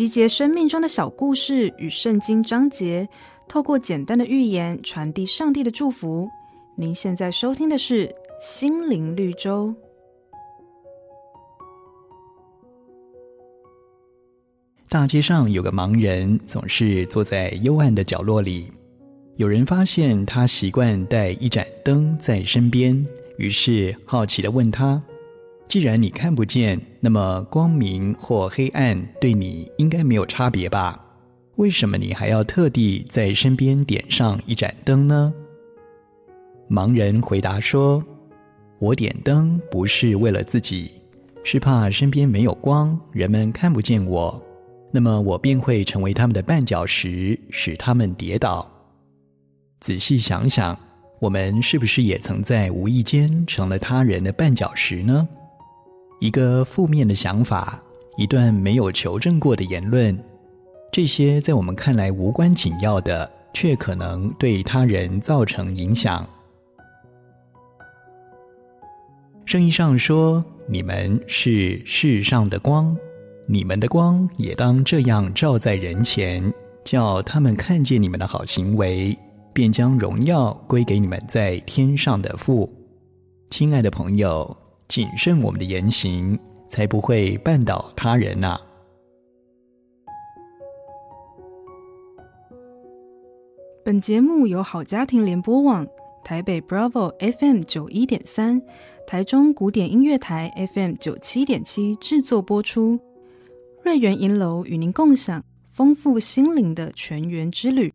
集结生命中的小故事与圣经章节，透过简单的寓言传递上帝的祝福。您现在收听的是《心灵绿洲》。大街上有个盲人，总是坐在幽暗的角落里。有人发现他习惯带一盏灯在身边，于是好奇的问他。既然你看不见，那么光明或黑暗对你应该没有差别吧？为什么你还要特地在身边点上一盏灯呢？盲人回答说：“我点灯不是为了自己，是怕身边没有光，人们看不见我，那么我便会成为他们的绊脚石，使他们跌倒。”仔细想想，我们是不是也曾在无意间成了他人的绊脚石呢？一个负面的想法，一段没有求证过的言论，这些在我们看来无关紧要的，却可能对他人造成影响。圣意上说：“你们是世上的光，你们的光也当这样照在人前，叫他们看见你们的好行为，便将荣耀归给你们在天上的父。”亲爱的朋友。谨慎我们的言行，才不会绊倒他人呐、本节目由好家庭联播网、台北 Bravo FM 九一点三、台中古典音乐台 FM 九七点七制作播出。瑞源银楼与您共享丰富心灵的全员之旅。